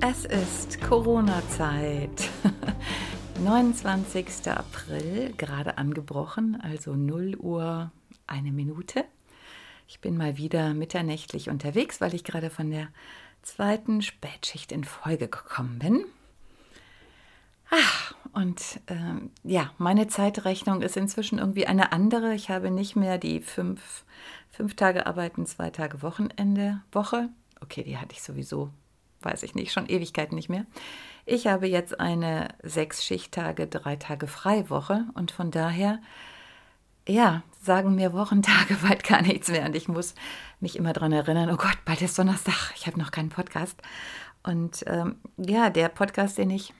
Es ist Corona-Zeit. 29. April, gerade angebrochen, also 0 Uhr eine Minute. Ich bin mal wieder mitternächtlich unterwegs, weil ich gerade von der zweiten Spätschicht in Folge gekommen bin. Ach, und äh, ja, meine Zeitrechnung ist inzwischen irgendwie eine andere. Ich habe nicht mehr die fünf, fünf Tage Arbeiten, zwei Tage Wochenende Woche. Okay, die hatte ich sowieso weiß ich nicht, schon Ewigkeiten nicht mehr. Ich habe jetzt eine sechs Schichttage, drei Tage Freiwoche und von daher, ja, sagen mir Wochentage bald gar nichts mehr und ich muss mich immer daran erinnern, oh Gott, bald ist Donnerstag, ich habe noch keinen Podcast. Und ähm, ja, der Podcast, den ich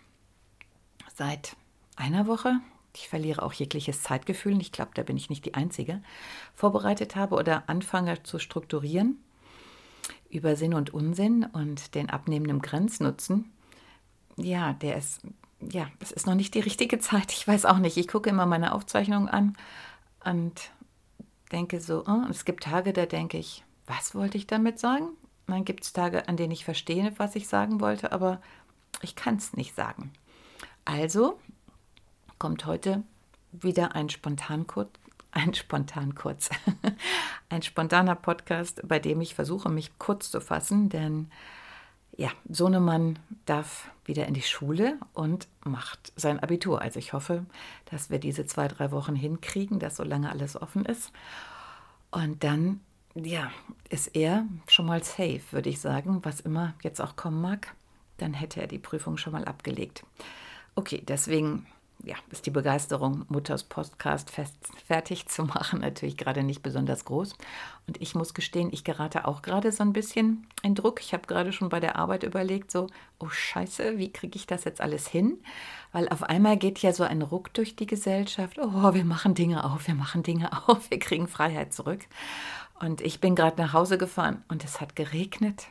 seit einer Woche, ich verliere auch jegliches Zeitgefühl, ich glaube, da bin ich nicht die Einzige, vorbereitet habe oder anfange zu strukturieren über Sinn und Unsinn und den abnehmenden Grenznutzen, ja, der ist, ja, es ist noch nicht die richtige Zeit. Ich weiß auch nicht. Ich gucke immer meine Aufzeichnungen an und denke so, oh, es gibt Tage, da denke ich, was wollte ich damit sagen? dann gibt es Tage, an denen ich verstehe, was ich sagen wollte, aber ich kann es nicht sagen. Also kommt heute wieder ein Spontankurs ein spontan kurz. ein spontaner Podcast, bei dem ich versuche, mich kurz zu fassen, denn ja, Sohnemann darf wieder in die Schule und macht sein Abitur. Also ich hoffe, dass wir diese zwei, drei Wochen hinkriegen, dass so lange alles offen ist. Und dann, ja, ist er schon mal safe, würde ich sagen, was immer jetzt auch kommen mag. Dann hätte er die Prüfung schon mal abgelegt. Okay, deswegen ja, ist die Begeisterung, Mutters Podcast fest, fertig zu machen, natürlich gerade nicht besonders groß. Und ich muss gestehen, ich gerate auch gerade so ein bisschen in Druck. Ich habe gerade schon bei der Arbeit überlegt, so, oh Scheiße, wie kriege ich das jetzt alles hin? Weil auf einmal geht ja so ein Ruck durch die Gesellschaft. Oh, wir machen Dinge auf, wir machen Dinge auf, wir kriegen Freiheit zurück. Und ich bin gerade nach Hause gefahren und es hat geregnet.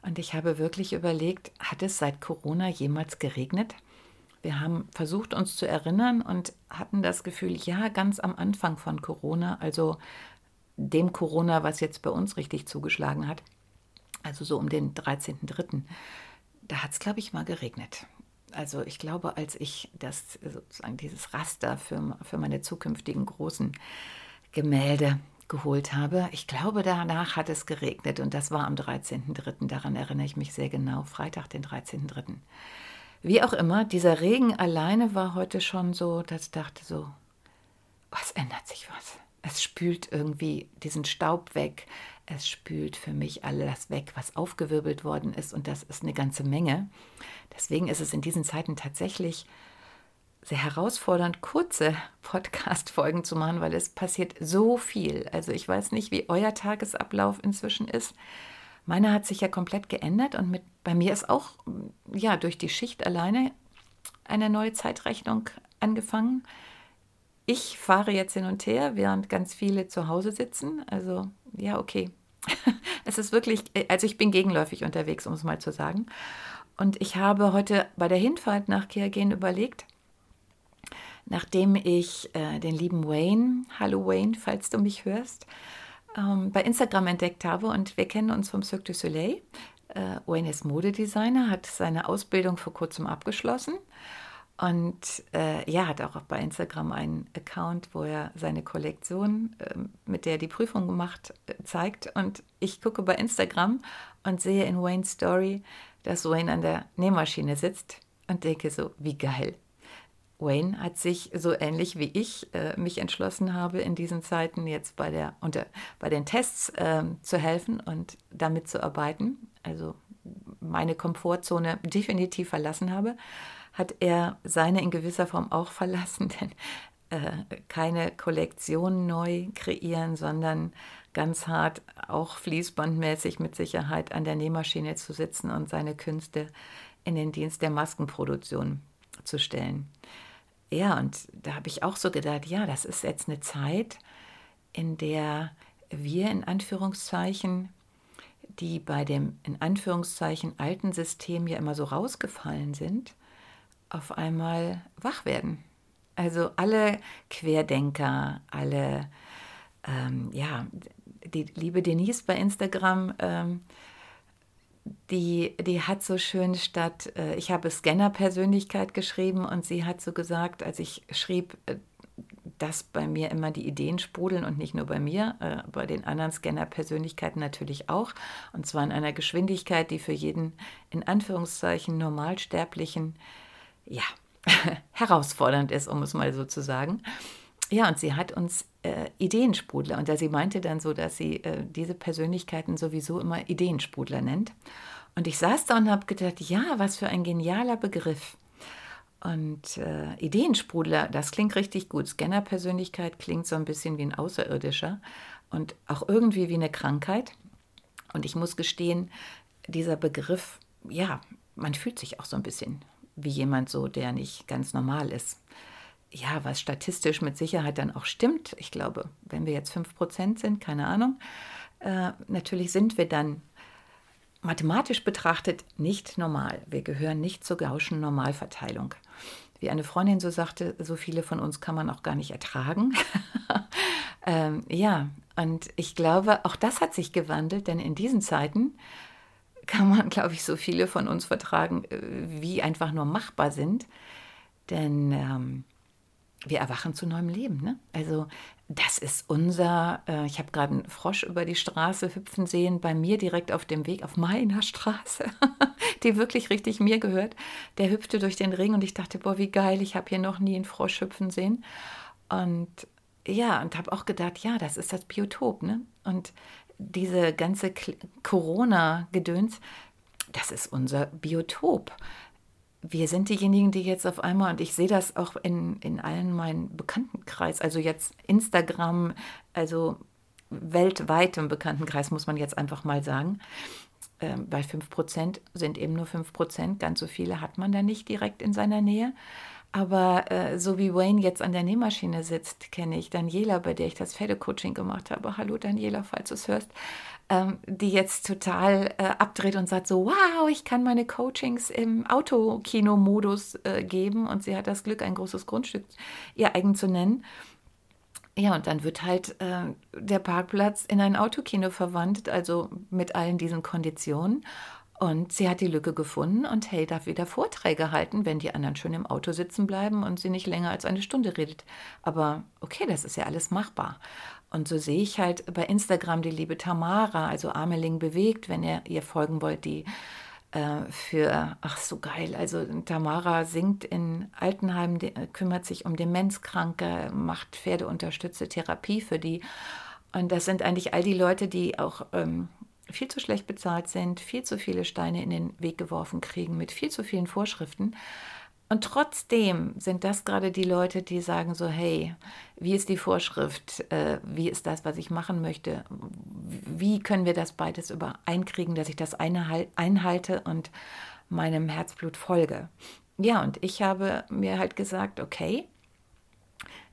Und ich habe wirklich überlegt, hat es seit Corona jemals geregnet? Wir haben versucht, uns zu erinnern und hatten das Gefühl, ja, ganz am Anfang von Corona, also dem Corona, was jetzt bei uns richtig zugeschlagen hat, also so um den 13.03., da hat es, glaube ich, mal geregnet. Also ich glaube, als ich das sozusagen dieses Raster für, für meine zukünftigen großen Gemälde geholt habe, ich glaube, danach hat es geregnet und das war am 13.03. Daran erinnere ich mich sehr genau, Freitag, den 13.03. Wie auch immer, dieser Regen alleine war heute schon so, dass ich dachte so, was ändert sich was? Es spült irgendwie diesen Staub weg. Es spült für mich alles weg, was aufgewirbelt worden ist. Und das ist eine ganze Menge. Deswegen ist es in diesen Zeiten tatsächlich sehr herausfordernd, kurze Podcast-Folgen zu machen, weil es passiert so viel. Also ich weiß nicht, wie euer Tagesablauf inzwischen ist. Meiner hat sich ja komplett geändert und mit, bei mir ist auch ja, durch die Schicht alleine eine neue Zeitrechnung angefangen. Ich fahre jetzt hin und her, während ganz viele zu Hause sitzen. Also ja, okay. es ist wirklich, also ich bin gegenläufig unterwegs, um es mal zu sagen. Und ich habe heute bei der Hinfahrt nach Kehrgen überlegt, nachdem ich äh, den lieben Wayne, hallo Wayne, falls du mich hörst, ähm, bei Instagram entdeckt habe und wir kennen uns vom Cirque du Soleil. Äh, Wayne ist Modedesigner, hat seine Ausbildung vor kurzem abgeschlossen und äh, ja, hat auch bei Instagram einen Account, wo er seine Kollektion, äh, mit der er die Prüfung gemacht, äh, zeigt. Und ich gucke bei Instagram und sehe in Waynes Story, dass Wayne an der Nähmaschine sitzt und denke so, wie geil. Wayne hat sich so ähnlich wie ich äh, mich entschlossen habe, in diesen Zeiten jetzt bei, der, unter, bei den Tests äh, zu helfen und damit zu arbeiten, also meine Komfortzone definitiv verlassen habe, hat er seine in gewisser Form auch verlassen, denn äh, keine Kollektion neu kreieren, sondern ganz hart auch fließbandmäßig mit Sicherheit an der Nähmaschine zu sitzen und seine Künste in den Dienst der Maskenproduktion zu stellen. Ja, und da habe ich auch so gedacht, ja, das ist jetzt eine Zeit, in der wir in Anführungszeichen, die bei dem in Anführungszeichen alten System ja immer so rausgefallen sind, auf einmal wach werden. Also alle Querdenker, alle, ähm, ja, die liebe Denise bei Instagram, ähm, die, die hat so schön statt, äh, ich habe Scanner-Persönlichkeit geschrieben und sie hat so gesagt, als ich schrieb, äh, dass bei mir immer die Ideen sprudeln und nicht nur bei mir, äh, bei den anderen Scanner-Persönlichkeiten natürlich auch. Und zwar in einer Geschwindigkeit, die für jeden in Anführungszeichen Normalsterblichen, ja, herausfordernd ist, um es mal so zu sagen. Ja, und sie hat uns äh, Ideensprudler. Und da sie meinte dann so, dass sie äh, diese Persönlichkeiten sowieso immer Ideensprudler nennt. Und ich saß da und habe gedacht, ja, was für ein genialer Begriff. Und äh, Ideensprudler, das klingt richtig gut. Scanner-Persönlichkeit klingt so ein bisschen wie ein Außerirdischer und auch irgendwie wie eine Krankheit. Und ich muss gestehen, dieser Begriff, ja, man fühlt sich auch so ein bisschen wie jemand so, der nicht ganz normal ist ja, was statistisch mit Sicherheit dann auch stimmt. Ich glaube, wenn wir jetzt 5% sind, keine Ahnung, äh, natürlich sind wir dann mathematisch betrachtet nicht normal. Wir gehören nicht zur gauschen Normalverteilung. Wie eine Freundin so sagte, so viele von uns kann man auch gar nicht ertragen. ähm, ja, und ich glaube, auch das hat sich gewandelt, denn in diesen Zeiten kann man, glaube ich, so viele von uns vertragen, äh, wie einfach nur machbar sind. Denn ähm, wir erwachen zu neuem Leben. Ne? Also das ist unser, äh, ich habe gerade einen Frosch über die Straße hüpfen sehen, bei mir direkt auf dem Weg, auf meiner Straße, die wirklich richtig mir gehört. Der hüpfte durch den Ring und ich dachte, boah, wie geil, ich habe hier noch nie einen Frosch hüpfen sehen. Und ja, und habe auch gedacht, ja, das ist das Biotop. Ne? Und diese ganze Corona-Gedöns, das ist unser Biotop wir sind diejenigen, die jetzt auf einmal, und ich sehe das auch in, in allen meinen Bekanntenkreis, also jetzt Instagram, also weltweit im Bekanntenkreis, muss man jetzt einfach mal sagen. Ähm, bei 5% sind eben nur 5%, ganz so viele hat man da nicht direkt in seiner Nähe. Aber äh, so wie Wayne jetzt an der Nähmaschine sitzt, kenne ich Daniela, bei der ich das Pferdecoaching gemacht habe. Hallo Daniela, falls du es hörst ähm, die jetzt total äh, abdreht und sagt so, wow, ich kann meine Coachings im Autokino-Modus äh, geben und sie hat das Glück, ein großes Grundstück ihr eigen zu nennen. Ja, und dann wird halt äh, der Parkplatz in ein Autokino verwandelt, also mit allen diesen Konditionen. Und sie hat die Lücke gefunden und hey, darf wieder Vorträge halten, wenn die anderen schön im Auto sitzen bleiben und sie nicht länger als eine Stunde redet. Aber okay, das ist ja alles machbar. Und so sehe ich halt bei Instagram die liebe Tamara, also Ameling bewegt, wenn ihr ihr folgen wollt, die äh, für, ach so geil, also Tamara singt in Altenheimen, die, kümmert sich um Demenzkranke, macht pferdeunterstützte Therapie für die. Und das sind eigentlich all die Leute, die auch ähm, viel zu schlecht bezahlt sind, viel zu viele Steine in den Weg geworfen kriegen mit viel zu vielen Vorschriften. Und trotzdem sind das gerade die Leute, die sagen so, hey, wie ist die Vorschrift? Äh, wie ist das, was ich machen möchte? Wie können wir das beides übereinkriegen, dass ich das eine einhalte und meinem Herzblut folge? Ja, und ich habe mir halt gesagt, okay,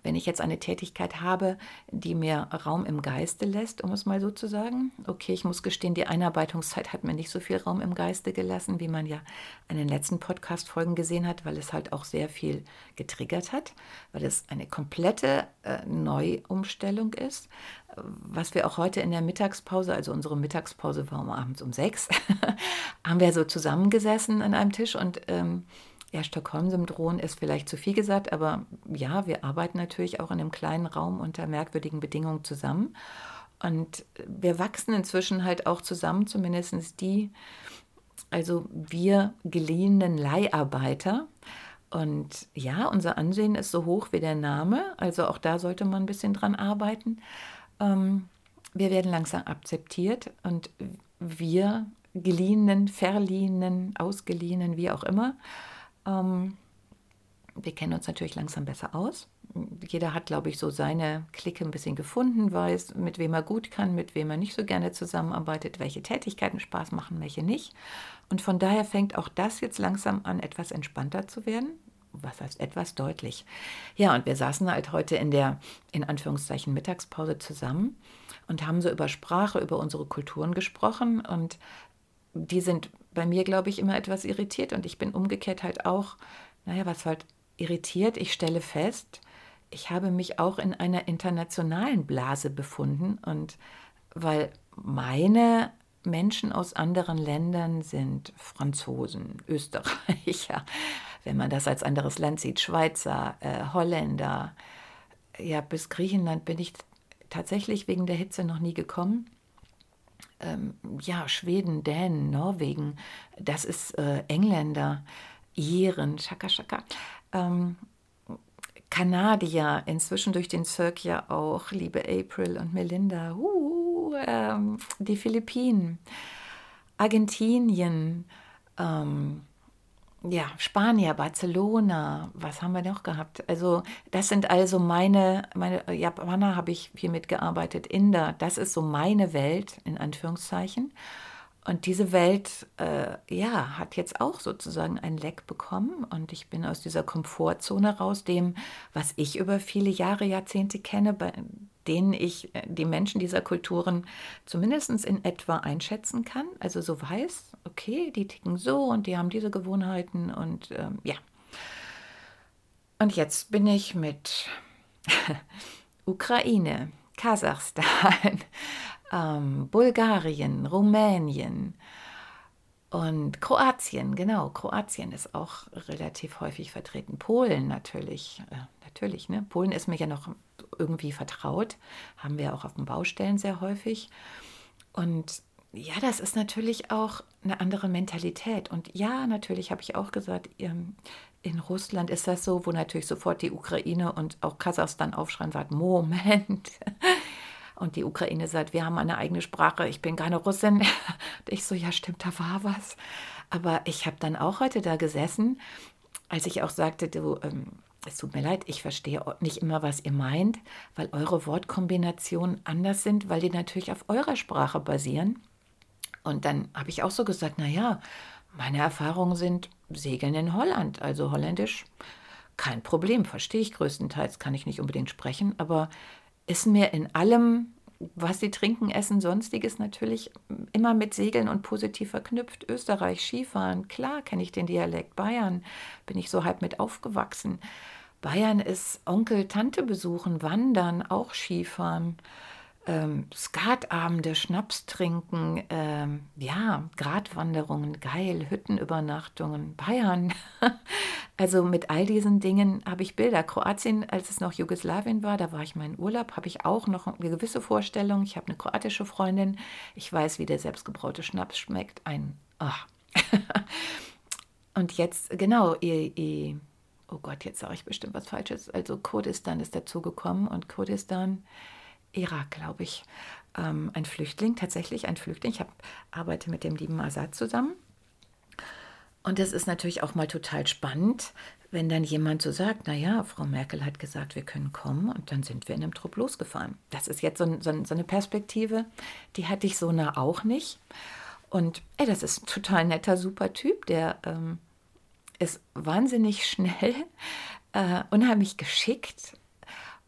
wenn ich jetzt eine Tätigkeit habe, die mir Raum im Geiste lässt, um es mal so zu sagen. Okay, ich muss gestehen, die Einarbeitungszeit hat mir nicht so viel Raum im Geiste gelassen, wie man ja in den letzten Podcast-Folgen gesehen hat, weil es halt auch sehr viel getriggert hat, weil es eine komplette äh, Neuumstellung ist. Was wir auch heute in der Mittagspause, also unsere Mittagspause war um abends um sechs, haben wir so zusammengesessen an einem Tisch und ähm, ja, Stockholm-Syndrom ist vielleicht zu viel gesagt, aber ja, wir arbeiten natürlich auch in einem kleinen Raum unter merkwürdigen Bedingungen zusammen. Und wir wachsen inzwischen halt auch zusammen, zumindest die, also wir geliehenen Leiharbeiter. Und ja, unser Ansehen ist so hoch wie der Name, also auch da sollte man ein bisschen dran arbeiten. Ähm, wir werden langsam akzeptiert und wir geliehenen, verliehenen, ausgeliehenen, wie auch immer, ähm, wir kennen uns natürlich langsam besser aus. Jeder hat, glaube ich, so seine Clique ein bisschen gefunden, weiß, mit wem er gut kann, mit wem er nicht so gerne zusammenarbeitet, welche Tätigkeiten Spaß machen, welche nicht. Und von daher fängt auch das jetzt langsam an, etwas entspannter zu werden. Was heißt etwas deutlich? Ja, und wir saßen halt heute in der, in Anführungszeichen, Mittagspause zusammen und haben so über Sprache, über unsere Kulturen gesprochen. Und die sind bei mir, glaube ich, immer etwas irritiert. Und ich bin umgekehrt halt auch, naja, was halt irritiert. Ich stelle fest, ich habe mich auch in einer internationalen Blase befunden und weil meine Menschen aus anderen Ländern sind Franzosen, Österreicher, wenn man das als anderes Land sieht, Schweizer, äh, Holländer. Ja, bis Griechenland bin ich tatsächlich wegen der Hitze noch nie gekommen. Ähm, ja, Schweden, Dänen, Norwegen, das ist äh, Engländer, Iren, Schaka Schaka. Ähm, Kanadier, inzwischen durch den Cirque ja auch, liebe April und Melinda, uh, ähm, die Philippinen, Argentinien, ähm, ja, Spanier, Barcelona, was haben wir noch gehabt? Also, das sind also meine, meine Japaner habe ich viel mitgearbeitet, Inder, das ist so meine Welt, in Anführungszeichen. Und diese Welt, äh, ja, hat jetzt auch sozusagen ein Leck bekommen und ich bin aus dieser Komfortzone raus, dem, was ich über viele Jahre, Jahrzehnte kenne, bei denen ich äh, die Menschen dieser Kulturen zumindest in etwa einschätzen kann. Also so weiß, okay, die ticken so und die haben diese Gewohnheiten und ähm, ja. Und jetzt bin ich mit Ukraine, Kasachstan, ähm, Bulgarien, Rumänien und Kroatien, genau, Kroatien ist auch relativ häufig vertreten. Polen natürlich, äh, natürlich, ne? Polen ist mir ja noch irgendwie vertraut, haben wir auch auf den Baustellen sehr häufig. Und ja, das ist natürlich auch eine andere Mentalität. Und ja, natürlich habe ich auch gesagt, in Russland ist das so, wo natürlich sofort die Ukraine und auch Kasachstan aufschreien und sagen, Moment, und die Ukraine sagt, wir haben eine eigene Sprache, ich bin keine Russin. Und ich so, ja stimmt, da war was. Aber ich habe dann auch heute da gesessen, als ich auch sagte, du, ähm, es tut mir leid, ich verstehe nicht immer, was ihr meint, weil eure Wortkombinationen anders sind, weil die natürlich auf eurer Sprache basieren. Und dann habe ich auch so gesagt, naja, meine Erfahrungen sind Segeln in Holland, also Holländisch, kein Problem, verstehe ich größtenteils, kann ich nicht unbedingt sprechen, aber ist mir in allem, was sie trinken, essen, sonstiges natürlich immer mit Segeln und positiv verknüpft. Österreich, Skifahren, klar kenne ich den Dialekt. Bayern bin ich so halb mit aufgewachsen. Bayern ist Onkel, Tante besuchen, wandern, auch Skifahren ähm, Skatabende, Schnaps trinken, ähm, ja, Gratwanderungen, geil, Hüttenübernachtungen, Bayern. also mit all diesen Dingen habe ich Bilder. Kroatien, als es noch Jugoslawien war, da war ich meinen Urlaub, habe ich auch noch eine gewisse Vorstellung. Ich habe eine kroatische Freundin. Ich weiß, wie der selbstgebraute Schnaps schmeckt. Ein, ach. Und jetzt, genau, ihr, ihr oh Gott, jetzt sage ich bestimmt was Falsches. Also Kurdistan ist dazugekommen und Kurdistan Irak, glaube ich, ähm, ein Flüchtling, tatsächlich ein Flüchtling. Ich hab, arbeite mit dem lieben Assad zusammen. Und es ist natürlich auch mal total spannend, wenn dann jemand so sagt, naja, Frau Merkel hat gesagt, wir können kommen und dann sind wir in einem Trupp losgefahren. Das ist jetzt so, so, so eine Perspektive, die hatte ich so nah auch nicht. Und ey, das ist ein total netter, super Typ, der ähm, ist wahnsinnig schnell, äh, unheimlich geschickt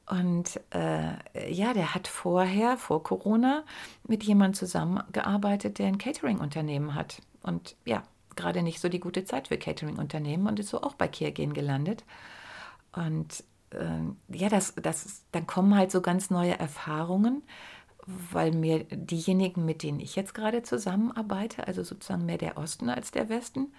und äh, ja, der hat vorher, vor Corona, mit jemandem zusammengearbeitet, der ein Catering-Unternehmen hat. Und ja, gerade nicht so die gute Zeit für Catering-Unternehmen und ist so auch bei Kirgen gelandet. Und äh, ja, das, das, dann kommen halt so ganz neue Erfahrungen, weil mir diejenigen, mit denen ich jetzt gerade zusammenarbeite, also sozusagen mehr der Osten als der Westen,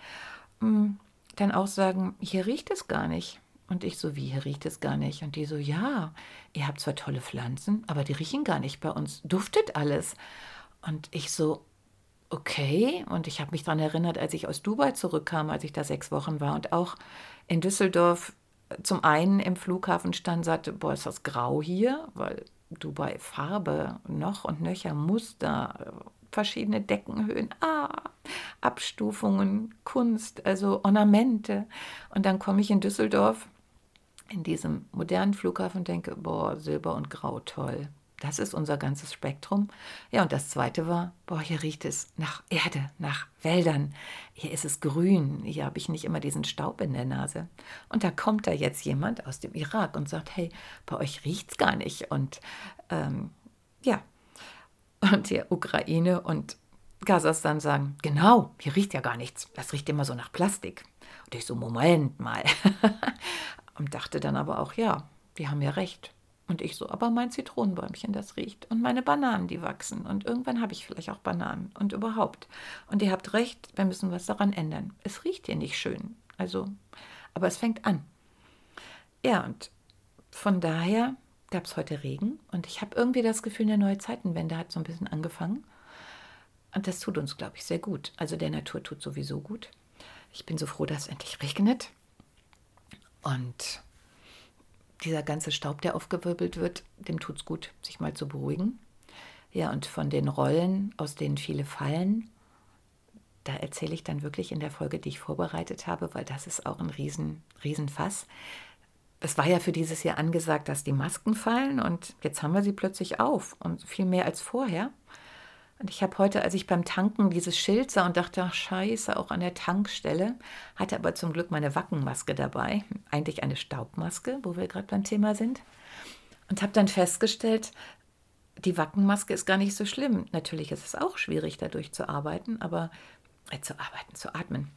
mm, dann auch sagen, hier riecht es gar nicht. Und ich so, wie, hier riecht es gar nicht? Und die so, ja, ihr habt zwar tolle Pflanzen, aber die riechen gar nicht bei uns. Duftet alles. Und ich so, okay. Und ich habe mich daran erinnert, als ich aus Dubai zurückkam, als ich da sechs Wochen war und auch in Düsseldorf zum einen im Flughafen stand, sagte, boah, ist das grau hier, weil Dubai Farbe noch und nöcher, Muster, verschiedene Deckenhöhen, ah, Abstufungen, Kunst, also Ornamente. Und dann komme ich in Düsseldorf in diesem modernen Flughafen denke, boah, Silber und Grau, toll. Das ist unser ganzes Spektrum. Ja, und das zweite war, boah, hier riecht es nach Erde, nach Wäldern. Hier ist es grün. Hier habe ich nicht immer diesen Staub in der Nase. Und da kommt da jetzt jemand aus dem Irak und sagt, hey, bei euch riecht es gar nicht. Und ähm, ja, und die Ukraine und Kasachstan sagen, genau, hier riecht ja gar nichts. Das riecht immer so nach Plastik. Und ich so, Moment mal. und dachte dann aber auch, ja, die haben ja recht. Und ich so, aber mein Zitronenbäumchen, das riecht. Und meine Bananen, die wachsen. Und irgendwann habe ich vielleicht auch Bananen. Und überhaupt. Und ihr habt recht, wir müssen was daran ändern. Es riecht hier nicht schön. Also, aber es fängt an. Ja, und von daher gab es heute Regen. Und ich habe irgendwie das Gefühl, eine neue Zeitenwende hat so ein bisschen angefangen. Und das tut uns, glaube ich, sehr gut. Also der Natur tut sowieso gut. Ich bin so froh, dass es endlich regnet. Und dieser ganze Staub, der aufgewirbelt wird, dem tut es gut, sich mal zu beruhigen. Ja, und von den Rollen, aus denen viele fallen, da erzähle ich dann wirklich in der Folge, die ich vorbereitet habe, weil das ist auch ein riesen, Riesenfass. Es war ja für dieses Jahr angesagt, dass die Masken fallen und jetzt haben wir sie plötzlich auf und viel mehr als vorher. Und ich habe heute, als ich beim Tanken dieses Schild sah und dachte, ach scheiße, auch an der Tankstelle, hatte aber zum Glück meine Wackenmaske dabei, eigentlich eine Staubmaske, wo wir gerade beim Thema sind. Und habe dann festgestellt, die Wackenmaske ist gar nicht so schlimm. Natürlich ist es auch schwierig, dadurch zu arbeiten, aber äh, zu arbeiten, zu atmen.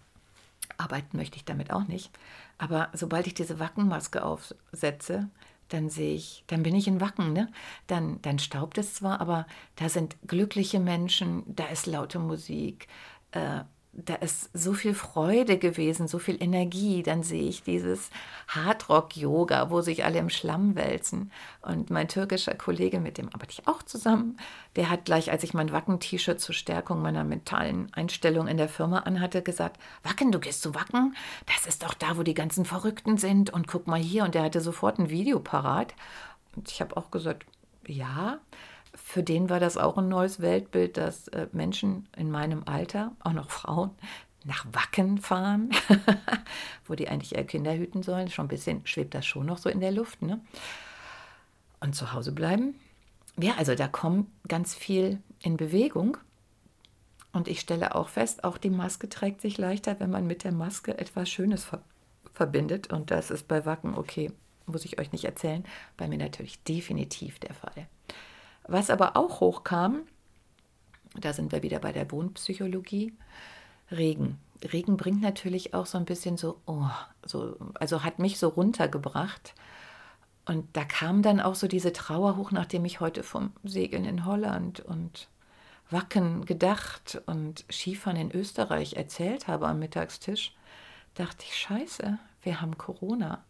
Arbeiten möchte ich damit auch nicht. Aber sobald ich diese Wackenmaske aufsetze, dann sehe ich, dann bin ich in Wacken, ne? Dann, dann staubt es zwar, aber da sind glückliche Menschen, da ist laute Musik, äh, da ist so viel Freude gewesen, so viel Energie. Dann sehe ich dieses Hardrock-Yoga, wo sich alle im Schlamm wälzen. Und mein türkischer Kollege, mit dem arbeite ich auch zusammen, der hat gleich, als ich mein Wacken-T-Shirt zur Stärkung meiner mentalen Einstellung in der Firma anhatte, gesagt: Wacken, du gehst zu Wacken? Das ist doch da, wo die ganzen Verrückten sind. Und guck mal hier. Und der hatte sofort ein Video parat. Und ich habe auch gesagt: Ja für den war das auch ein neues Weltbild, dass äh, Menschen in meinem Alter, auch noch Frauen, nach Wacken fahren, wo die eigentlich eher Kinder hüten sollen. Schon ein bisschen schwebt das schon noch so in der Luft. Ne? Und zu Hause bleiben. Ja, also da kommt ganz viel in Bewegung. Und ich stelle auch fest, auch die Maske trägt sich leichter, wenn man mit der Maske etwas Schönes ver verbindet. Und das ist bei Wacken, okay, muss ich euch nicht erzählen, bei mir natürlich definitiv der Fall. Was aber auch hochkam, da sind wir wieder bei der Wohnpsychologie, Regen. Regen bringt natürlich auch so ein bisschen so, oh, so, also hat mich so runtergebracht. Und da kam dann auch so diese Trauer hoch, nachdem ich heute vom Segeln in Holland und Wacken gedacht und Skifahren in Österreich erzählt habe am Mittagstisch, dachte ich, scheiße, wir haben Corona.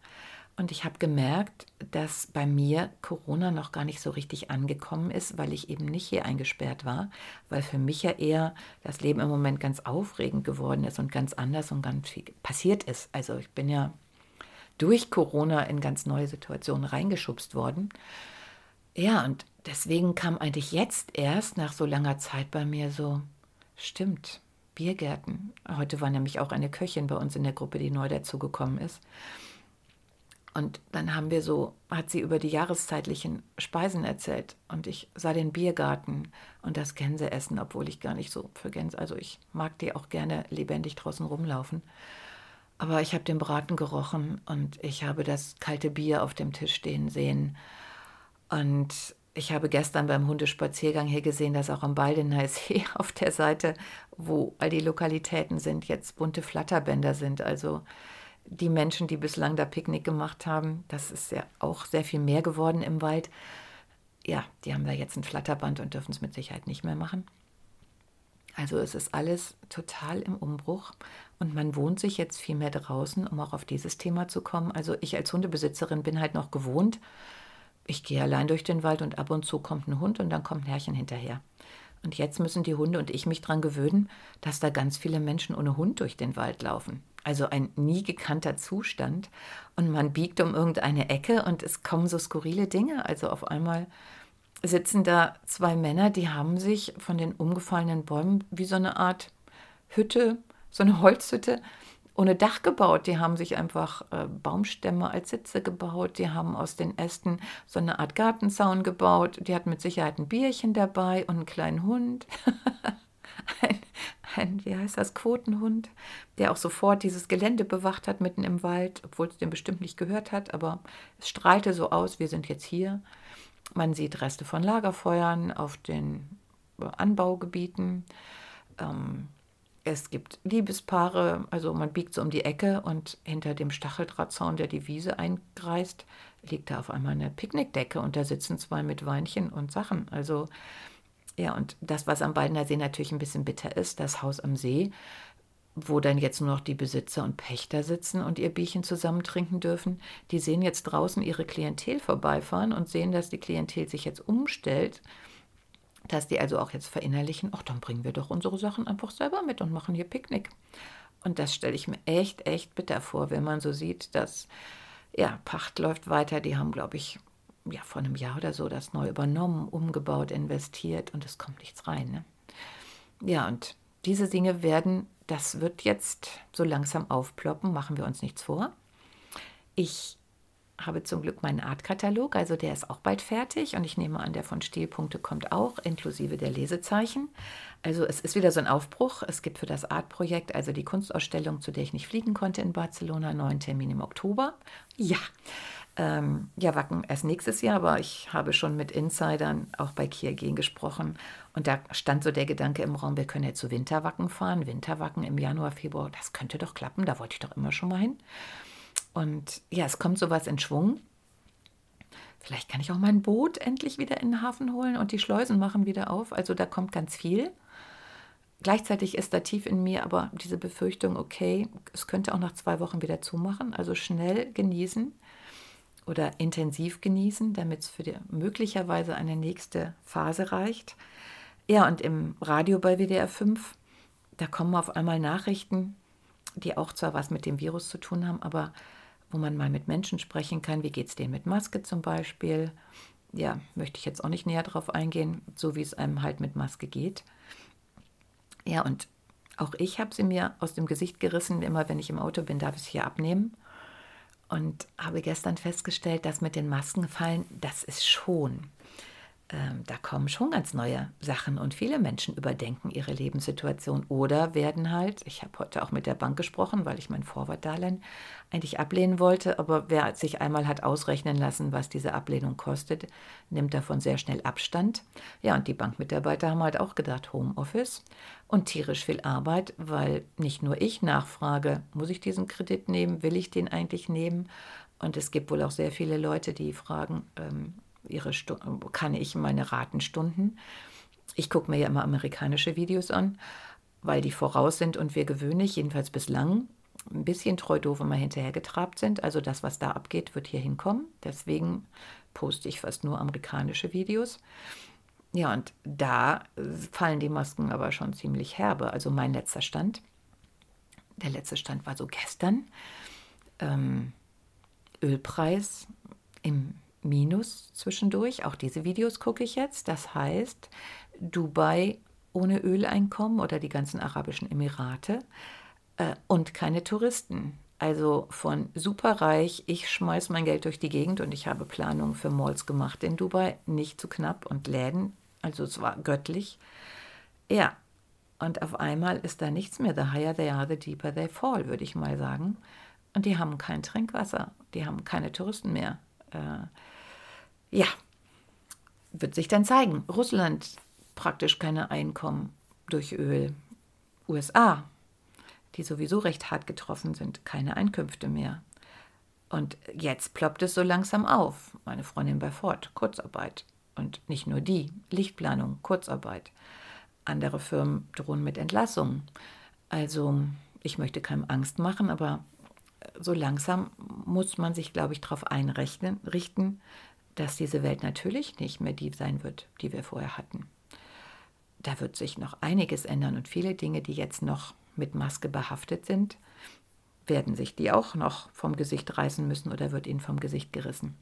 Und ich habe gemerkt, dass bei mir Corona noch gar nicht so richtig angekommen ist, weil ich eben nicht hier eingesperrt war, weil für mich ja eher das Leben im Moment ganz aufregend geworden ist und ganz anders und ganz viel passiert ist. Also ich bin ja durch Corona in ganz neue Situationen reingeschubst worden. Ja, und deswegen kam eigentlich jetzt erst nach so langer Zeit bei mir so, stimmt, Biergärten. Heute war nämlich auch eine Köchin bei uns in der Gruppe, die neu dazugekommen ist. Und dann haben wir so, hat sie über die jahreszeitlichen Speisen erzählt. Und ich sah den Biergarten und das Gänseessen, obwohl ich gar nicht so für Gänse, also ich mag die auch gerne lebendig draußen rumlaufen. Aber ich habe den Braten gerochen und ich habe das kalte Bier auf dem Tisch stehen sehen. Und ich habe gestern beim Hundespaziergang hier gesehen, dass auch am Baldener See auf der Seite, wo all die Lokalitäten sind, jetzt bunte Flatterbänder sind. Also die Menschen, die bislang da Picknick gemacht haben, das ist ja auch sehr viel mehr geworden im Wald. Ja, die haben da jetzt ein Flatterband und dürfen es mit Sicherheit nicht mehr machen. Also es ist alles total im Umbruch und man wohnt sich jetzt viel mehr draußen, um auch auf dieses Thema zu kommen. Also ich als Hundebesitzerin bin halt noch gewohnt. Ich gehe allein durch den Wald und ab und zu kommt ein Hund und dann kommt ein Herrchen hinterher. Und jetzt müssen die Hunde und ich mich daran gewöhnen, dass da ganz viele Menschen ohne Hund durch den Wald laufen. Also ein nie gekannter Zustand. Und man biegt um irgendeine Ecke und es kommen so skurrile Dinge. Also auf einmal sitzen da zwei Männer, die haben sich von den umgefallenen Bäumen wie so eine Art Hütte, so eine Holzhütte ohne Dach gebaut. Die haben sich einfach äh, Baumstämme als Sitze gebaut. Die haben aus den Ästen so eine Art Gartenzaun gebaut. Die hatten mit Sicherheit ein Bierchen dabei und einen kleinen Hund. ein, ein, wie heißt das, Quotenhund, der auch sofort dieses Gelände bewacht hat mitten im Wald, obwohl es den bestimmt nicht gehört hat. Aber es strahlte so aus, wir sind jetzt hier. Man sieht Reste von Lagerfeuern auf den Anbaugebieten. Ähm, es gibt Liebespaare, also man biegt so um die Ecke und hinter dem Stacheldrahtzaun, der die Wiese eingreist, liegt da auf einmal eine Picknickdecke und da sitzen zwei mit Weinchen und Sachen. Also ja, und das, was am Baldener See natürlich ein bisschen bitter ist, das Haus am See, wo dann jetzt nur noch die Besitzer und Pächter sitzen und ihr Bierchen zusammen trinken dürfen, die sehen jetzt draußen ihre Klientel vorbeifahren und sehen, dass die Klientel sich jetzt umstellt dass die also auch jetzt verinnerlichen, ach, dann bringen wir doch unsere Sachen einfach selber mit und machen hier Picknick. Und das stelle ich mir echt, echt bitter vor, wenn man so sieht, dass, ja, Pacht läuft weiter. Die haben, glaube ich, ja, vor einem Jahr oder so das neu übernommen, umgebaut, investiert und es kommt nichts rein. Ne? Ja, und diese Dinge werden, das wird jetzt so langsam aufploppen, machen wir uns nichts vor. Ich habe zum Glück meinen Artkatalog, also der ist auch bald fertig und ich nehme an, der von Stilpunkte kommt auch, inklusive der Lesezeichen. Also es ist wieder so ein Aufbruch. Es gibt für das Artprojekt, also die Kunstausstellung, zu der ich nicht fliegen konnte in Barcelona, neuen Termin im Oktober. Ja, ähm, ja, Wacken erst nächstes Jahr, aber ich habe schon mit Insidern auch bei Kiergen gesprochen und da stand so der Gedanke im Raum, wir können ja zu Winterwacken fahren, Winterwacken im Januar, Februar, das könnte doch klappen, da wollte ich doch immer schon mal hin. Und ja, es kommt sowas in Schwung. Vielleicht kann ich auch mein Boot endlich wieder in den Hafen holen und die Schleusen machen wieder auf. Also da kommt ganz viel. Gleichzeitig ist da tief in mir aber diese Befürchtung, okay, es könnte auch nach zwei Wochen wieder zumachen. Also schnell genießen oder intensiv genießen, damit es für die möglicherweise eine nächste Phase reicht. Ja, und im Radio bei WDR 5, da kommen auf einmal Nachrichten, die auch zwar was mit dem Virus zu tun haben, aber wo man mal mit Menschen sprechen kann. Wie geht es denen mit Maske zum Beispiel? Ja, möchte ich jetzt auch nicht näher drauf eingehen, so wie es einem halt mit Maske geht. Ja, und auch ich habe sie mir aus dem Gesicht gerissen. Immer wenn ich im Auto bin, darf ich sie hier abnehmen. Und habe gestern festgestellt, dass mit den Maskenfallen, das ist schon ähm, da kommen schon ganz neue Sachen und viele Menschen überdenken ihre Lebenssituation oder werden halt, ich habe heute auch mit der Bank gesprochen, weil ich mein Vorwartdarlehen eigentlich ablehnen wollte, aber wer sich einmal hat ausrechnen lassen, was diese Ablehnung kostet, nimmt davon sehr schnell Abstand. Ja, und die Bankmitarbeiter haben halt auch gedacht, Homeoffice und tierisch viel Arbeit, weil nicht nur ich nachfrage, muss ich diesen Kredit nehmen, will ich den eigentlich nehmen? Und es gibt wohl auch sehr viele Leute, die fragen, ähm, ihre kann ich meine Ratenstunden. Ich gucke mir ja immer amerikanische Videos an, weil die voraus sind und wir gewöhnlich, jedenfalls bislang, ein bisschen treu doof immer hinterhergetrabt sind. Also das, was da abgeht, wird hier hinkommen. Deswegen poste ich fast nur amerikanische Videos. Ja, und da fallen die Masken aber schon ziemlich herbe. Also mein letzter Stand, der letzte Stand war so gestern. Ähm, Ölpreis im Minus zwischendurch. Auch diese Videos gucke ich jetzt. Das heißt, Dubai ohne Öleinkommen oder die ganzen arabischen Emirate äh, und keine Touristen. Also von superreich, ich schmeiß mein Geld durch die Gegend und ich habe Planungen für Malls gemacht in Dubai, nicht zu knapp und Läden, also es war göttlich. Ja, und auf einmal ist da nichts mehr. The higher they are, the deeper they fall, würde ich mal sagen. Und die haben kein Trinkwasser, die haben keine Touristen mehr. Äh, ja, wird sich dann zeigen. Russland praktisch keine Einkommen durch Öl. USA, die sowieso recht hart getroffen sind, keine Einkünfte mehr. Und jetzt ploppt es so langsam auf. Meine Freundin bei Ford, Kurzarbeit. Und nicht nur die, Lichtplanung, Kurzarbeit. Andere Firmen drohen mit Entlassungen. Also, ich möchte keinem Angst machen, aber so langsam muss man sich, glaube ich, darauf einrichten, dass diese Welt natürlich nicht mehr die sein wird, die wir vorher hatten. da wird sich noch einiges ändern und viele Dinge, die jetzt noch mit Maske behaftet sind, werden sich die auch noch vom Gesicht reißen müssen oder wird ihnen vom Gesicht gerissen.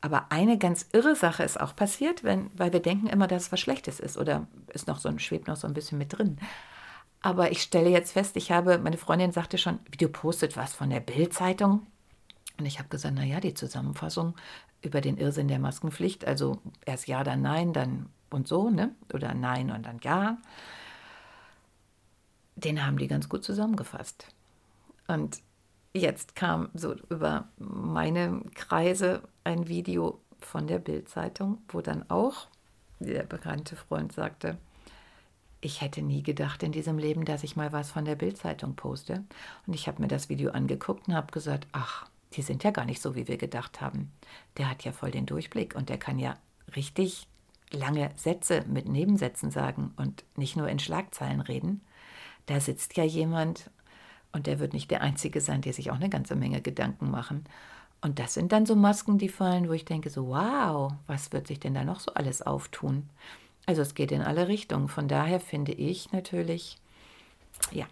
Aber eine ganz irre Sache ist auch passiert, wenn, weil wir denken immer, dass es was Schlechtes ist oder ist noch so, schwebt noch so ein bisschen mit drin. Aber ich stelle jetzt fest, ich habe, meine Freundin sagte schon, du postet was von der Bild-Zeitung. Und ich habe gesagt, naja, die Zusammenfassung über den Irrsinn der Maskenpflicht, also erst ja, dann nein, dann und so, ne? Oder nein und dann ja. Den haben die ganz gut zusammengefasst. Und jetzt kam so über meine Kreise ein Video von der Bild-Zeitung, wo dann auch der bekannte Freund sagte, ich hätte nie gedacht in diesem Leben, dass ich mal was von der Bild-Zeitung poste. Und ich habe mir das Video angeguckt und habe gesagt, ach, die sind ja gar nicht so, wie wir gedacht haben. Der hat ja voll den Durchblick und der kann ja richtig lange Sätze mit Nebensätzen sagen und nicht nur in Schlagzeilen reden. Da sitzt ja jemand und der wird nicht der Einzige sein, der sich auch eine ganze Menge Gedanken machen. Und das sind dann so Masken, die fallen, wo ich denke, so, wow, was wird sich denn da noch so alles auftun? Also es geht in alle Richtungen. Von daher finde ich natürlich, ja,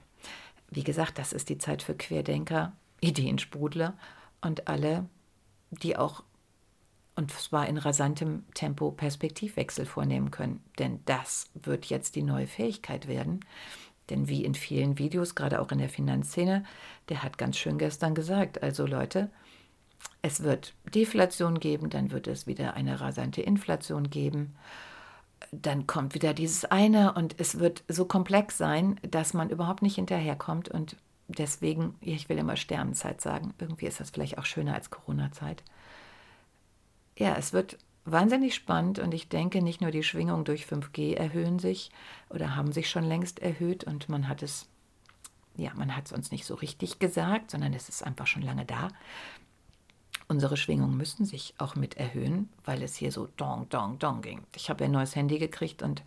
wie gesagt, das ist die Zeit für Querdenker, Ideensprudler und alle, die auch, und zwar in rasantem Tempo, Perspektivwechsel vornehmen können. Denn das wird jetzt die neue Fähigkeit werden. Denn wie in vielen Videos, gerade auch in der Finanzszene, der hat ganz schön gestern gesagt, also Leute, es wird Deflation geben, dann wird es wieder eine rasante Inflation geben dann kommt wieder dieses eine und es wird so komplex sein, dass man überhaupt nicht hinterherkommt und deswegen, ich will immer Sternenzeit sagen, irgendwie ist das vielleicht auch schöner als Corona-Zeit. Ja, es wird wahnsinnig spannend und ich denke, nicht nur die Schwingungen durch 5G erhöhen sich oder haben sich schon längst erhöht und man hat es, ja, man hat es uns nicht so richtig gesagt, sondern es ist einfach schon lange da. Unsere Schwingungen müssen sich auch mit erhöhen, weil es hier so dong, dong, dong ging. Ich habe ein neues Handy gekriegt und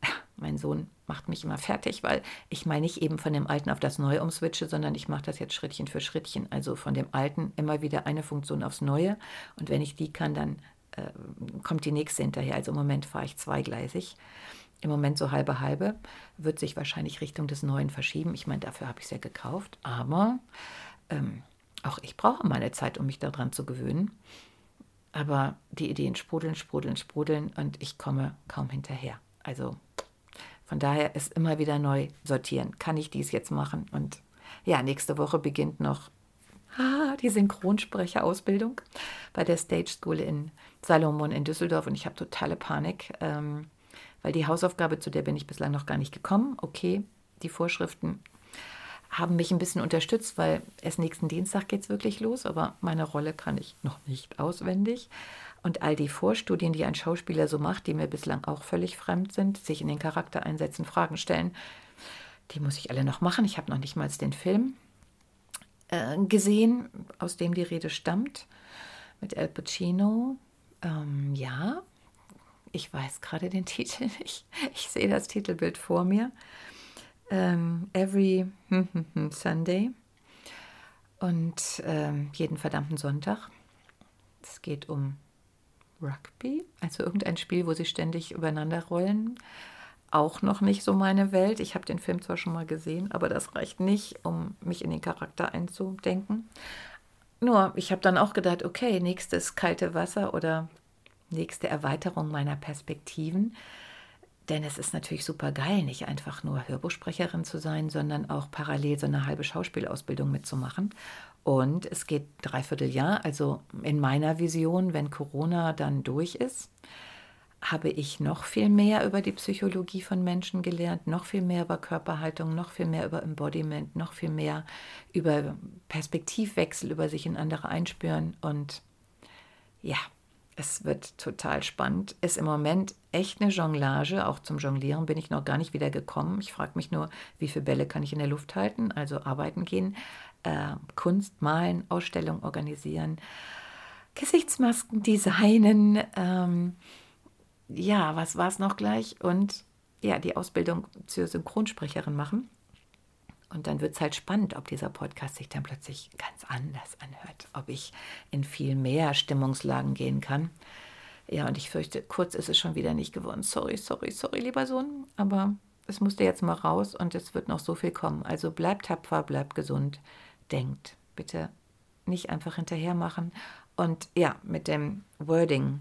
äh, mein Sohn macht mich immer fertig, weil ich meine nicht eben von dem Alten auf das Neue umswitche, sondern ich mache das jetzt Schrittchen für Schrittchen. Also von dem Alten immer wieder eine Funktion aufs Neue. Und wenn ich die kann, dann äh, kommt die nächste hinterher. Also im Moment fahre ich zweigleisig. Im Moment so halbe halbe. Wird sich wahrscheinlich Richtung des Neuen verschieben. Ich meine, dafür habe ich es ja gekauft. Aber ähm, auch ich brauche meine Zeit, um mich daran zu gewöhnen. Aber die Ideen sprudeln, sprudeln, sprudeln und ich komme kaum hinterher. Also von daher ist immer wieder neu sortieren. Kann ich dies jetzt machen? Und ja, nächste Woche beginnt noch ah, die Synchronsprecherausbildung bei der Stage School in Salomon in Düsseldorf. Und ich habe totale Panik, ähm, weil die Hausaufgabe, zu der bin ich bislang noch gar nicht gekommen. Okay, die Vorschriften haben mich ein bisschen unterstützt, weil erst nächsten Dienstag geht es wirklich los, aber meine Rolle kann ich noch nicht auswendig. Und all die Vorstudien, die ein Schauspieler so macht, die mir bislang auch völlig fremd sind, sich in den Charakter einsetzen, Fragen stellen, die muss ich alle noch machen. Ich habe noch nicht mal den Film äh, gesehen, aus dem die Rede stammt, mit Al Pacino. Ähm, ja, ich weiß gerade den Titel nicht. Ich sehe das Titelbild vor mir ähm, every hm, hm, hm, Sunday und ähm, jeden verdammten Sonntag. Es geht um Rugby, also irgendein Spiel, wo sie ständig übereinander rollen. Auch noch nicht so meine Welt. Ich habe den Film zwar schon mal gesehen, aber das reicht nicht, um mich in den Charakter einzudenken. Nur, ich habe dann auch gedacht, okay, nächstes kalte Wasser oder nächste Erweiterung meiner Perspektiven. Denn es ist natürlich super geil, nicht einfach nur Hörbuchsprecherin zu sein, sondern auch parallel so eine halbe Schauspielausbildung mitzumachen. Und es geht dreiviertel Jahr, also in meiner Vision, wenn Corona dann durch ist, habe ich noch viel mehr über die Psychologie von Menschen gelernt, noch viel mehr über Körperhaltung, noch viel mehr über Embodiment, noch viel mehr über Perspektivwechsel, über sich in andere einspüren. Und ja, es wird total spannend. Ist im Moment echt eine Jonglage. Auch zum Jonglieren bin ich noch gar nicht wieder gekommen. Ich frage mich nur, wie viele Bälle kann ich in der Luft halten? Also arbeiten gehen, äh, Kunst malen, Ausstellung organisieren, Gesichtsmasken designen. Ähm, ja, was war es noch gleich? Und ja, die Ausbildung zur Synchronsprecherin machen. Und dann wird es halt spannend, ob dieser Podcast sich dann plötzlich ganz anders anhört, ob ich in viel mehr Stimmungslagen gehen kann. Ja, und ich fürchte, kurz ist es schon wieder nicht geworden. Sorry, sorry, sorry, lieber Sohn. Aber es musste jetzt mal raus und es wird noch so viel kommen. Also bleibt tapfer, bleibt gesund, denkt. Bitte nicht einfach hinterher machen. Und ja, mit dem Wording.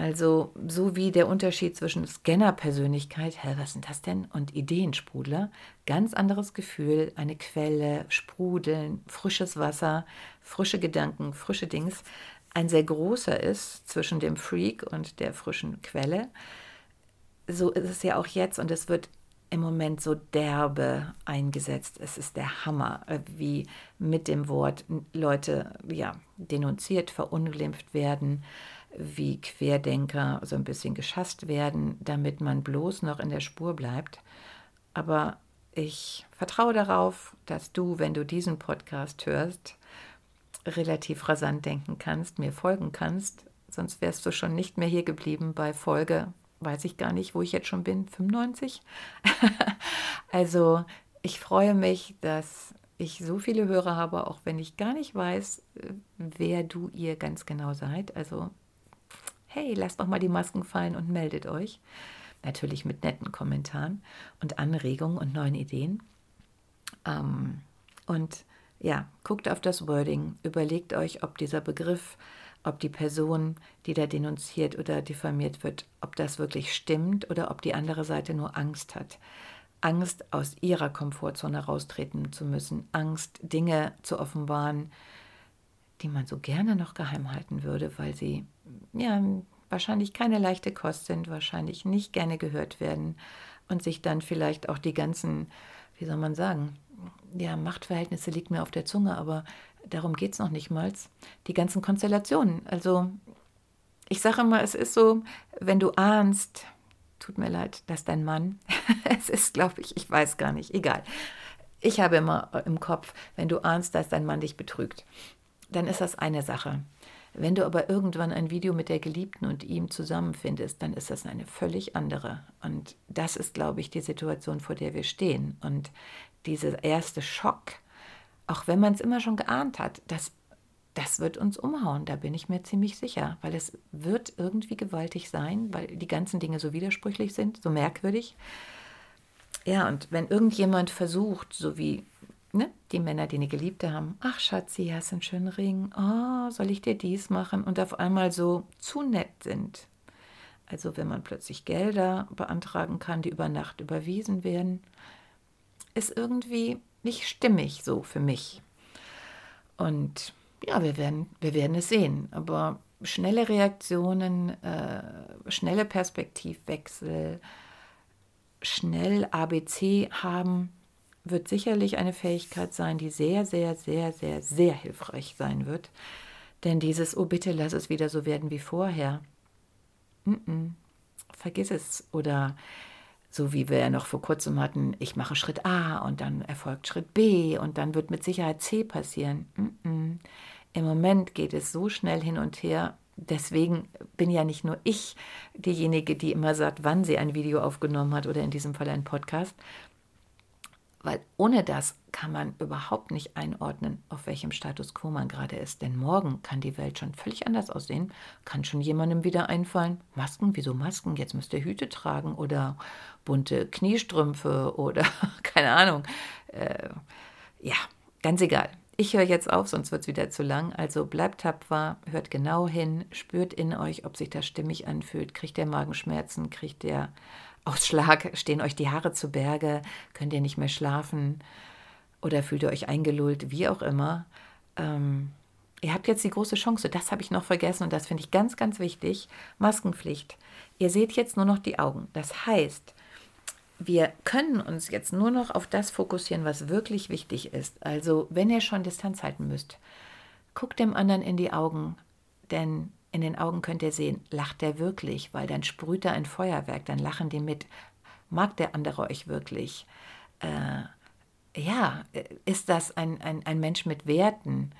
Also so wie der Unterschied zwischen Scanner-Persönlichkeit, hä, was sind das denn, und Ideensprudler, ganz anderes Gefühl, eine Quelle, Sprudeln, frisches Wasser, frische Gedanken, frische Dings, ein sehr großer ist zwischen dem Freak und der frischen Quelle. So ist es ja auch jetzt und es wird im Moment so derbe eingesetzt. Es ist der Hammer, äh, wie mit dem Wort Leute ja, denunziert, verunglimpft werden, wie Querdenker so ein bisschen geschasst werden, damit man bloß noch in der Spur bleibt. Aber ich vertraue darauf, dass du, wenn du diesen Podcast hörst, relativ rasant denken kannst, mir folgen kannst. Sonst wärst du schon nicht mehr hier geblieben bei Folge weiß ich gar nicht, wo ich jetzt schon bin, 95. also ich freue mich, dass ich so viele Hörer habe, auch wenn ich gar nicht weiß, wer du ihr ganz genau seid. Also hey, lasst doch mal die Masken fallen und meldet euch. Natürlich mit netten Kommentaren und Anregungen und neuen Ideen. Ähm, und ja, guckt auf das Wording, überlegt euch, ob dieser Begriff ob die Person, die da denunziert oder diffamiert wird, ob das wirklich stimmt oder ob die andere Seite nur Angst hat. Angst, aus ihrer Komfortzone raustreten zu müssen, Angst, Dinge zu offenbaren, die man so gerne noch geheim halten würde, weil sie ja wahrscheinlich keine leichte Kost sind, wahrscheinlich nicht gerne gehört werden und sich dann vielleicht auch die ganzen, wie soll man sagen, ja, Machtverhältnisse liegt mir auf der Zunge, aber darum geht es noch nicht mal, die ganzen Konstellationen. Also ich sage immer, es ist so, wenn du ahnst, tut mir leid, dass dein Mann, es ist, glaube ich, ich weiß gar nicht, egal. Ich habe immer im Kopf, wenn du ahnst, dass dein Mann dich betrügt, dann ist das eine Sache. Wenn du aber irgendwann ein Video mit der Geliebten und ihm zusammenfindest, dann ist das eine völlig andere. Und das ist, glaube ich, die Situation, vor der wir stehen. Und dieser erste Schock, auch wenn man es immer schon geahnt hat, das, das wird uns umhauen, da bin ich mir ziemlich sicher, weil es wird irgendwie gewaltig sein, weil die ganzen Dinge so widersprüchlich sind, so merkwürdig. Ja, und wenn irgendjemand versucht, so wie ne, die Männer, die eine Geliebte haben, ach Schatzi, hast einen schönen Ring, oh, soll ich dir dies machen? Und auf einmal so zu nett sind. Also wenn man plötzlich Gelder beantragen kann, die über Nacht überwiesen werden, ist irgendwie nicht stimmig so für mich. Und ja, wir werden, wir werden es sehen. Aber schnelle Reaktionen, äh, schnelle Perspektivwechsel, schnell ABC haben, wird sicherlich eine Fähigkeit sein, die sehr, sehr, sehr, sehr, sehr hilfreich sein wird. Denn dieses, oh bitte, lass es wieder so werden wie vorher. Mm -mm, vergiss es. Oder so wie wir ja noch vor kurzem hatten, ich mache Schritt A und dann erfolgt Schritt B und dann wird mit Sicherheit C passieren. Mm. Im Moment geht es so schnell hin und her. Deswegen bin ja nicht nur ich diejenige, die immer sagt, wann sie ein Video aufgenommen hat oder in diesem Fall ein Podcast, weil ohne das kann man überhaupt nicht einordnen, auf welchem Status quo man gerade ist. Denn morgen kann die Welt schon völlig anders aussehen. Kann schon jemandem wieder einfallen, Masken, wieso Masken? Jetzt müsst ihr Hüte tragen oder bunte Kniestrümpfe oder keine Ahnung. Äh, ja, ganz egal. Ich höre jetzt auf, sonst wird es wieder zu lang. Also bleibt tapfer, hört genau hin, spürt in euch, ob sich das stimmig anfühlt. Kriegt der Magenschmerzen, kriegt der Ausschlag, stehen euch die Haare zu Berge, könnt ihr nicht mehr schlafen oder fühlt ihr euch eingelullt, wie auch immer. Ähm, ihr habt jetzt die große Chance, das habe ich noch vergessen und das finde ich ganz, ganz wichtig. Maskenpflicht. Ihr seht jetzt nur noch die Augen. Das heißt, wir können uns jetzt nur noch auf das fokussieren, was wirklich wichtig ist. Also, wenn ihr schon Distanz halten müsst, guckt dem anderen in die Augen, denn in den Augen könnt ihr sehen, lacht er wirklich, weil dann sprüht er ein Feuerwerk, dann lachen die mit. Mag der andere euch wirklich? Äh, ja, ist das ein, ein, ein Mensch mit Werten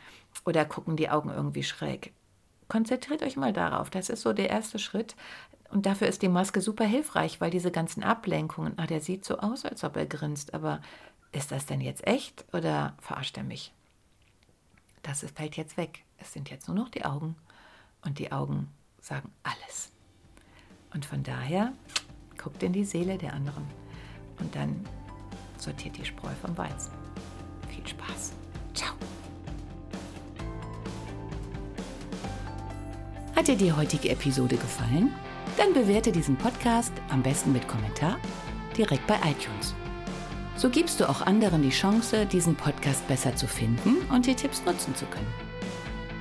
oder gucken die Augen irgendwie schräg? Konzentriert euch mal darauf. Das ist so der erste Schritt. Und dafür ist die Maske super hilfreich, weil diese ganzen Ablenkungen, ah, der sieht so aus, als ob er grinst, aber ist das denn jetzt echt oder verarscht er mich? Das fällt jetzt weg. Es sind jetzt nur noch die Augen und die Augen sagen alles. Und von daher guckt in die Seele der anderen und dann sortiert die Spreu vom Weizen. Viel Spaß. Ciao. Hat dir die heutige Episode gefallen? Dann bewerte diesen Podcast am besten mit Kommentar direkt bei iTunes. So gibst du auch anderen die Chance, diesen Podcast besser zu finden und die Tipps nutzen zu können.